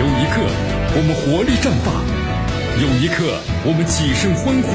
有一刻我们活力绽放，有一刻我们起身欢呼，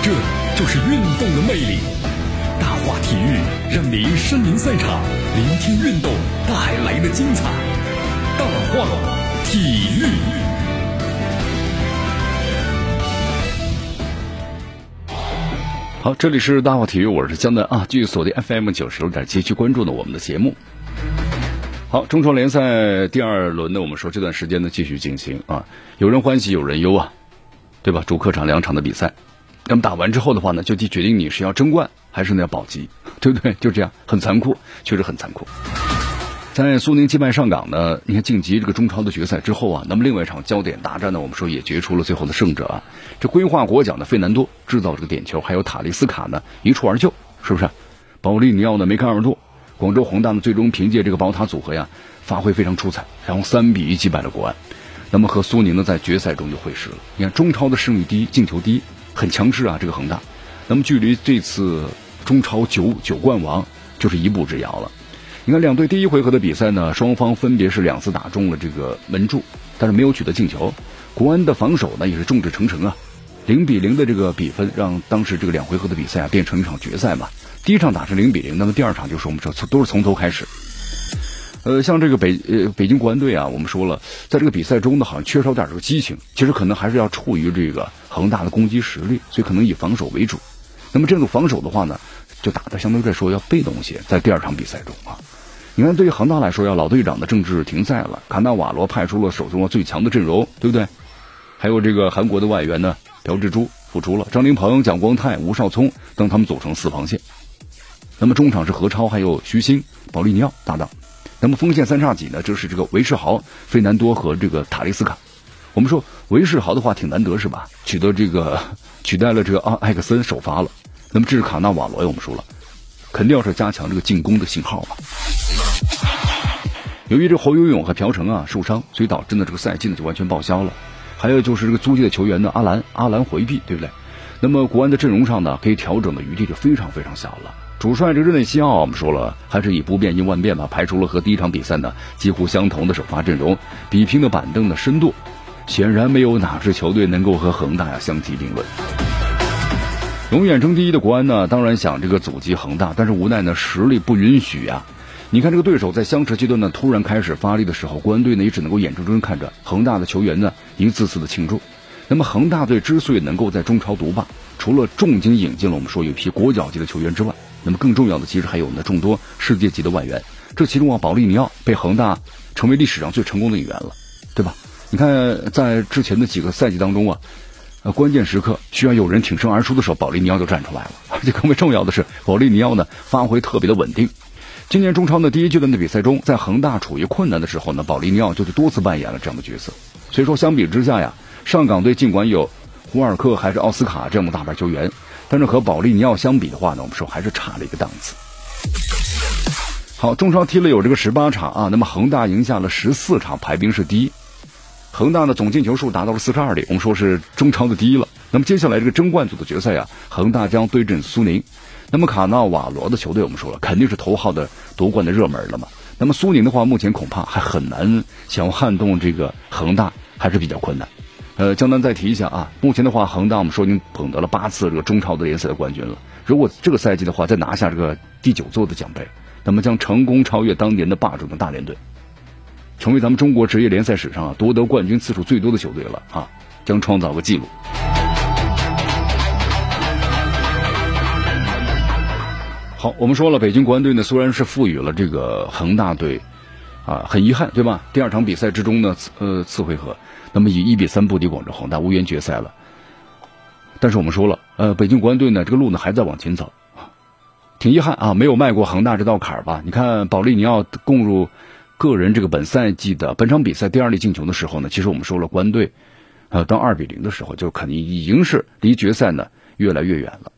这就是运动的魅力。大话体育让您身临赛场，聆听运动带来的精彩。大话体育。好，这里是大话体育，我是江南啊，继续锁定 FM 九十六点七，去关注呢我们的节目。好，中超联赛第二轮呢，我们说这段时间呢继续进行啊，有人欢喜有人忧啊，对吧？主客场两场的比赛，那么打完之后的话呢，就决定你是要争冠还是呢要保级，对不对？就这样，很残酷，确实很残酷。在苏宁击败上港呢，你看晋级这个中超的决赛之后啊，那么另外一场焦点大战呢，我们说也决出了最后的胜者啊。这规划国脚的费南多制造这个点球，还有塔利斯卡呢一蹴而就，是不是？保利尼奥呢梅开二度。广州恒大呢，最终凭借这个宝塔组合呀，发挥非常出彩，然后三比一击败了国安。那么和苏宁呢，在决赛中就会师了。你看中超的胜率低，进球低，很强势啊，这个恒大。那么距离这次中超九九冠王就是一步之遥了。你看两队第一回合的比赛呢，双方分别是两次打中了这个门柱，但是没有取得进球。国安的防守呢，也是众志成城啊，零比零的这个比分，让当时这个两回合的比赛啊，变成一场决赛嘛。第一场打是零比零，那么第二场就是我们说都是从头开始。呃，像这个北呃北京国安队啊，我们说了，在这个比赛中呢，好像缺少点这个激情。其实可能还是要处于这个恒大的攻击实力，所以可能以防守为主。那么这种防守的话呢，就打的相对来说要被动些。在第二场比赛中啊，你看对于恒大来说，要老队长的郑智停赛了，卡纳瓦罗派出了手中的最强的阵容，对不对？还有这个韩国的外援呢，朴智珠复出了，张琳芃、蒋光太、吴少聪等他们组成四防线。那么中场是何超，还有徐新、保利尼奥搭档。那么锋线三叉戟呢，就是这个韦世豪、费南多和这个塔利斯卡。我们说韦世豪的话挺难得是吧？取得这个取代了这个阿艾克森首发了。那么这是卡纳瓦罗，我们说了，肯定要是加强这个进攻的信号吧。由于这侯游泳和朴成啊受伤，所以导致呢这个赛季呢就完全报销了。还有就是这个租借的球员呢，阿兰阿兰回避，对不对？那么国安的阵容上呢，可以调整的余地就非常非常小了。主帅这个日内西奥，我们说了，还是以不变应万变吧，排除了和第一场比赛呢几乎相同的首发阵容，比拼的板凳的深度，显然没有哪支球队能够和恒大呀相提并论。永远争第一的国安呢，当然想这个阻击恒大，但是无奈呢实力不允许呀。你看这个对手在相持阶段呢突然开始发力的时候，国安队呢也只能够眼睁睁看着恒大的球员呢一次次的庆祝。那么恒大队之所以能够在中超独霸，除了重金引进了我们说有一批国脚级的球员之外，那么更重要的，其实还有呢众多世界级的外援。这其中啊，保利尼奥被恒大成为历史上最成功的一员了，对吧？你看，在之前的几个赛季当中啊，关键时刻需要有人挺身而出的时候，保利尼奥就站出来了。而且更为重要的是，保利尼奥呢发挥特别的稳定。今年中超的第一阶段的比赛中，在恒大处于困难的时候呢，保利尼奥就是多次扮演了这样的角色。所以说，相比之下呀，上港队尽管有胡尔克还是奥斯卡这样的大牌球员。但是和保利尼奥相比的话呢，我们说还是差了一个档次。好，中超踢了有这个十八场啊，那么恒大赢下了十四场，排兵是第一。恒大的总进球数达到了四十二粒，我们说是中超的第一了。那么接下来这个争冠组的决赛啊，恒大将对阵苏宁。那么卡纳瓦罗的球队，我们说了肯定是头号的夺冠的热门了嘛。那么苏宁的话，目前恐怕还很难想要撼动这个恒大，还是比较困难。呃，江南再提一下啊，目前的话，恒大我们说已经捧得了八次这个中超的联赛的冠军了。如果这个赛季的话再拿下这个第九座的奖杯，那么将成功超越当年的霸主的大连队，成为咱们中国职业联赛史上啊夺得冠军次数最多的球队了啊，将创造个记录。好，我们说了，北京国安队呢虽然是赋予了这个恒大队啊，很遗憾对吧？第二场比赛之中呢，呃，次回合。那么以一比三不敌广州恒大，无缘决赛了。但是我们说了，呃，北京国安队呢，这个路呢还在往前走挺遗憾啊，没有迈过恒大这道坎儿吧？你看保利尼奥攻入个人这个本赛季的本场比赛第二粒进球的时候呢，其实我们说了，国安队呃当二比零的时候，就肯定已经是离决赛呢越来越远了。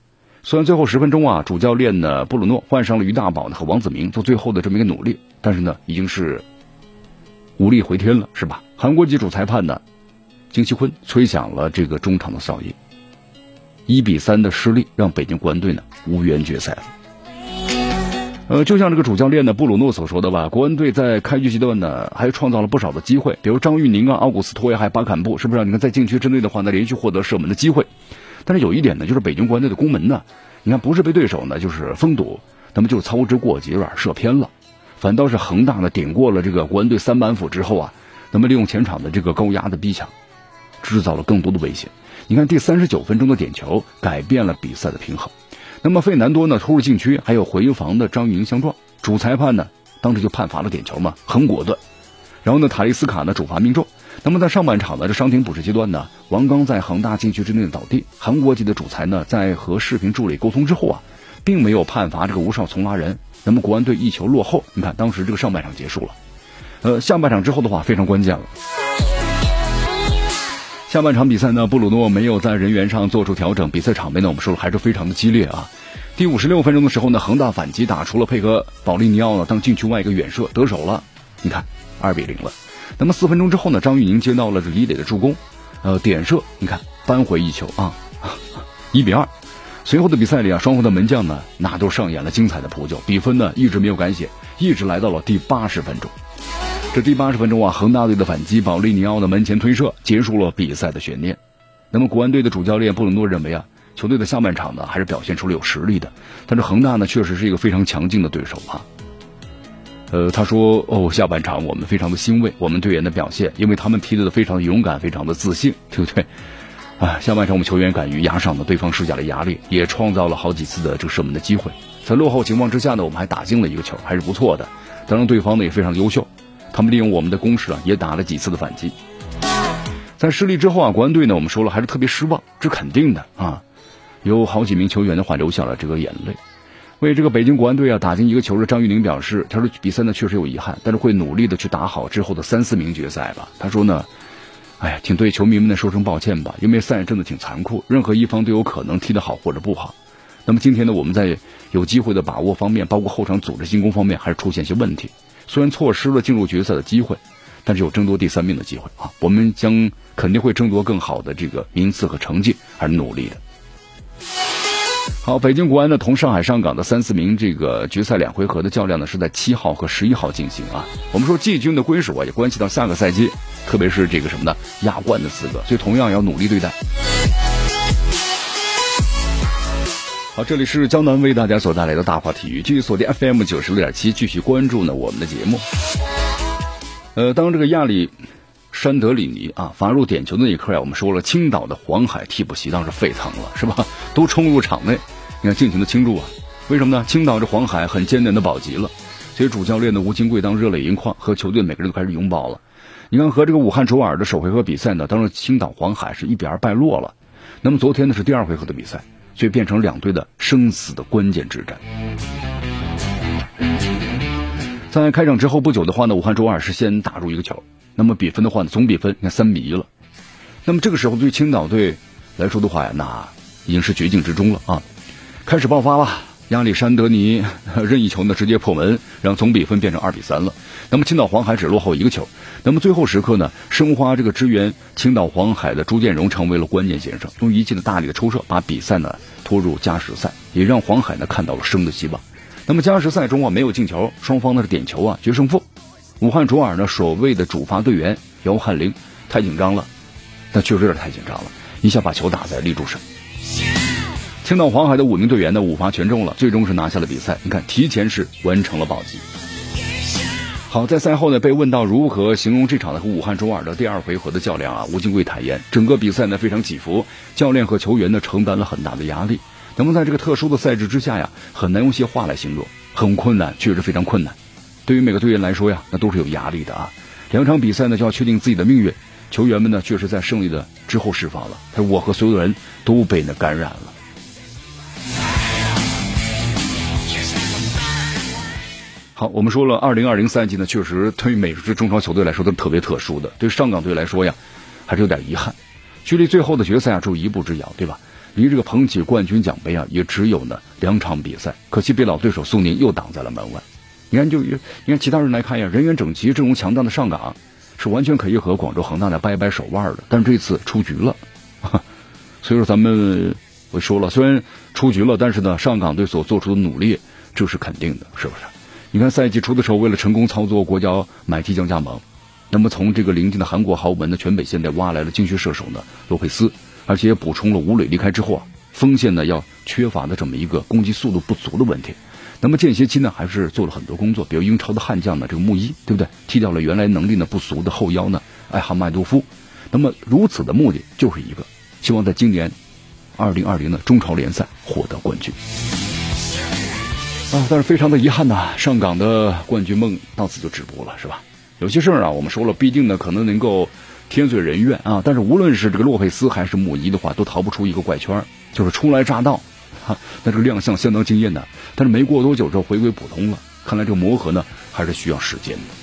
虽然最后十分钟啊，主教练呢布鲁诺换上了于大宝呢和王子明做最后的这么一个努力，但是呢已经是。无力回天了，是吧？韩国籍主裁判呢，金锡坤吹响了这个中场的哨音，一比三的失利让北京国安队呢无缘决赛。呃，就像这个主教练呢布鲁诺所说的吧，国安队在开局阶段呢还创造了不少的机会，比如张玉宁啊、奥古斯托呀，还有巴坎布，是不是？你看在禁区之内的话呢，连续获得射门的机会。但是有一点呢，就是北京国安队的攻门呢，你看不是被对手呢就是封堵，那么就是操之过急，有点射偏了。反倒是恒大呢顶过了这个国安队三板斧之后啊，那么利用前场的这个高压的逼抢，制造了更多的危险。你看第三十九分钟的点球改变了比赛的平衡。那么费南多呢突入禁区，还有回防的张玉宁相撞，主裁判呢当时就判罚了点球嘛，很果断。然后呢塔利斯卡呢主罚命中。那么在上半场呢这伤停补时阶段呢，王刚在恒大禁区之内倒地，韩国籍的主裁呢在和视频助理沟通之后啊，并没有判罚这个吴少从拉人。那么国安队一球落后，你看当时这个上半场结束了，呃下半场之后的话非常关键了。下半场比赛呢，布鲁诺没有在人员上做出调整，比赛场面呢，我们说了还是非常的激烈啊。第五十六分钟的时候呢，恒大反击打出了配合保利尼奥呢当禁区外一个远射得手了，你看二比零了。那么四分钟之后呢，张玉宁接到了这李磊的助攻，呃点射，你看扳回一球啊，一比二。随后的比赛里啊，双方的门将呢那都上演了精彩的扑救，比分呢一直没有改写，一直来到了第八十分钟。这第八十分钟啊，恒大队的反击，保利尼奥的门前推射结束了比赛的悬念。那么国安队的主教练布鲁诺认为啊，球队的下半场呢还是表现出了有实力的，但是恒大呢确实是一个非常强劲的对手啊。呃，他说哦，下半场我们非常的欣慰，我们队员的表现，因为他们踢得非常的勇敢，非常的自信，对不对？啊，下半场我们球员敢于压上的对方施加了压力，也创造了好几次的这个射门的机会。在落后情况之下呢，我们还打进了一个球，还是不错的。当然，对方呢也非常优秀。他们利用我们的攻势啊，也打了几次的反击。在失利之后啊，国安队呢，我们说了还是特别失望，这肯定的啊。有好几名球员的话流下了这个眼泪。为这个北京国安队啊打进一个球的张玉宁表示，他说比赛呢确实有遗憾，但是会努力的去打好之后的三四名决赛吧。他说呢，哎呀，请对球迷们呢说声抱歉吧，因为赛真的挺残酷，任何一方都有可能踢得好或者不好。那么今天呢，我们在有机会的把握方面，包括后场组织进攻方面，还是出现一些问题。虽然错失了进入决赛的机会，但是有争夺第三名的机会啊！我们将肯定会争夺更好的这个名次和成绩，而努力的。好，北京国安呢同上海上港的三四名这个决赛两回合的较量呢，是在七号和十一号进行啊。我们说季军的归属啊，也关系到下个赛季，特别是这个什么呢亚冠的资格，所以同样要努力对待。好，这里是江南为大家所带来的大话体育，继续锁定 FM 九十六点七，继续关注呢我们的节目。呃，当这个亚历山德里尼啊罚入点球那一刻呀，我们说了，青岛的黄海替补席当时沸腾了，是吧？都冲入场内，你看尽情的庆祝啊！为什么呢？青岛这黄海很艰难的保级了，所以主教练的吴金贵当热泪盈眶，和球队每个人都开始拥抱了。你看和这个武汉卓尔的首回合比赛呢，当时青岛黄海是一比二败落了。那么昨天呢是第二回合的比赛。所以变成两队的生死的关键之战。在开场之后不久的话呢，武汉卓尔是先打入一个球，那么比分的话呢，总比分你看三比一了。那么这个时候对青岛队来说的话呀，那已经是绝境之中了啊，开始爆发了。亚历山德尼任意球呢直接破门，让总比分变成二比三了。那么青岛黄海只落后一个球。那么最后时刻呢，申花这个支援青岛黄海的朱建荣成为了关键先生，用一记的大力的抽射把比赛呢拖入加时赛，也让黄海呢看到了生的希望。那么加时赛中啊没有进球，双方呢是点球啊决胜负。武汉卓尔呢所谓的主罚队员姚汉林太紧张了，那确实有点太紧张了，一下把球打在立柱上。青岛黄海的五名队员呢，五罚全中了，最终是拿下了比赛。你看，提前是完成了保级。好，在赛后呢，被问到如何形容这场的和武汉卓尔的第二回合的较量啊，吴金贵坦言，整个比赛呢非常起伏，教练和球员呢承担了很大的压力。那么在这个特殊的赛制之下呀，很难用些话来形容，很困难，确实非常困难。对于每个队员来说呀，那都是有压力的啊。两场比赛呢就要确定自己的命运，球员们呢确实在胜利的之后释放了，他说我和所有人都被那感染了。好，我们说了，二零二零赛季呢，确实对于每支中超球队来说都是特别特殊的。对上港队来说呀，还是有点遗憾，距离最后的决赛啊，只有一步之遥，对吧？离这个捧起冠军奖杯啊，也只有呢两场比赛。可惜被老对手苏宁又挡在了门外。你看，就你看其他人来看呀，人员整齐、阵容强大的上港是完全可以和广州恒大来掰掰手腕的，但是这次出局了。所以说，咱们我说了，虽然出局了，但是呢，上港队所做出的努力。这是肯定的，是不是？你看赛季初的时候，为了成功操作国家买即将加盟，那么从这个临近的韩国豪门的全北现在挖来了精学射手呢洛佩斯，而且也补充了吴磊离开之后啊，锋线呢要缺乏的这么一个攻击速度不足的问题。那么间歇期呢，还是做了很多工作，比如英超的悍将呢这个穆伊，对不对？踢掉了原来能力呢不俗的后腰呢艾哈迈多夫。那么如此的目的就是一个，希望在今年二零二零的中超联赛获得冠军。啊，但是非常的遗憾呐，上港的冠军梦到此就止步了，是吧？有些事儿啊，我们说了，必定呢可能能够天遂人愿啊，但是无论是这个洛佩斯还是穆尼的话，都逃不出一个怪圈，就是初来乍到，哈，那这个亮相相当惊艳的，但是没过多久就回归普通了，看来这个磨合呢还是需要时间的。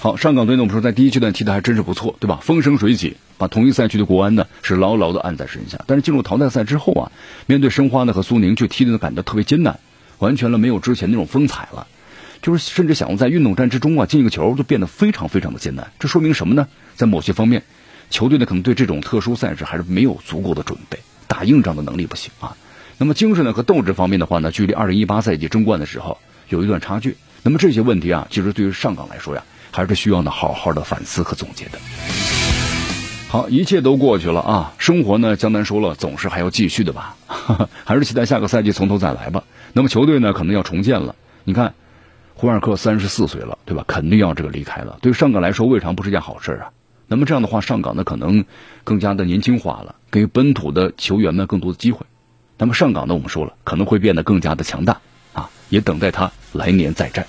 好，上港队呢，我们说在第一阶段踢的还真是不错，对吧？风生水起，把同一赛区的国安呢是牢牢的按在身下。但是进入淘汰赛之后啊，面对申花呢和苏宁，却踢的感觉特别艰难，完全了没有之前那种风采了。就是甚至想要在运动战之中啊进一个球，就变得非常非常的艰难。这说明什么呢？在某些方面，球队呢可能对这种特殊赛事还是没有足够的准备，打硬仗的能力不行啊。那么精神呢和斗志方面的话呢，距离二零一八赛季争冠的时候有一段差距。那么这些问题啊，其实对于上港来说呀。还是需要呢好好的反思和总结的。好，一切都过去了啊，生活呢，江南说了，总是还要继续的吧，还是期待下个赛季从头再来吧。那么球队呢，可能要重建了。你看，胡尔克三十四岁了，对吧？肯定要这个离开了。对上港来说，未尝不是件好事啊。那么这样的话，上港呢，可能更加的年轻化了，给本土的球员们更多的机会。那么上港呢，我们说了，可能会变得更加的强大啊，也等待他来年再战。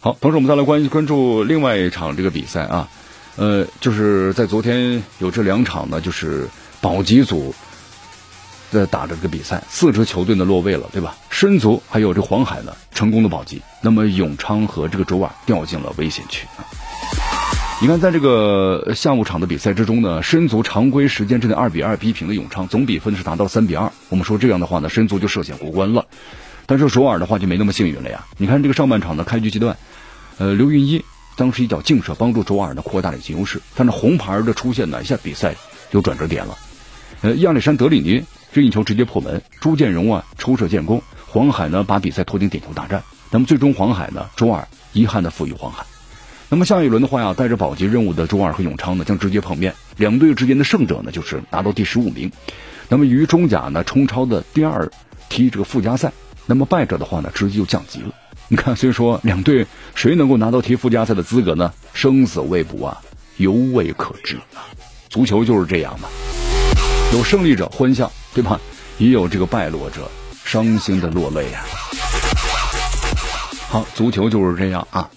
好，同时我们再来关关注另外一场这个比赛啊，呃，就是在昨天有这两场呢，就是保级组在打的这个比赛，四支球队呢落位了，对吧？申足还有这黄海呢成功的保级，那么永昌和这个周二掉进了危险区啊。你看，在这个下午场的比赛之中呢，申足常规时间之内二比二逼平了永昌，总比分是达到三比二。我们说这样的话呢，申足就涉险过关了，但是首尔的话就没那么幸运了呀。你看这个上半场的开局阶段。呃，刘云一当时一脚劲射帮助周二呢扩大了优势，但是红牌的出现呢，一下比赛有转折点了。呃，亚历山德里尼任意球直接破门，朱建荣啊抽射建功，黄海呢把比赛拖进点球大战。那么最终黄海呢周二遗憾的负于黄海。那么下一轮的话呀，带着保级任务的周二和永昌呢将直接碰面，两队之间的胜者呢就是拿到第十五名，那么与中甲呢冲超的第二踢这个附加赛，那么败者的话呢直接就降级了。你看，虽说两队谁能够拿到踢附加赛的资格呢？生死未卜啊，犹未可知啊。足球就是这样嘛，有胜利者欢笑，对吧？也有这个败落者伤心的落泪啊。好，足球就是这样啊。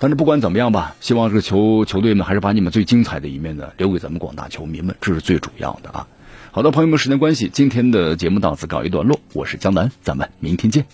但是不管怎么样吧，希望这个球球队们还是把你们最精彩的一面呢留给咱们广大球迷们，这是最主要的啊。好的，朋友们，时间关系，今天的节目到此告一段落。我是江南，咱们明天见。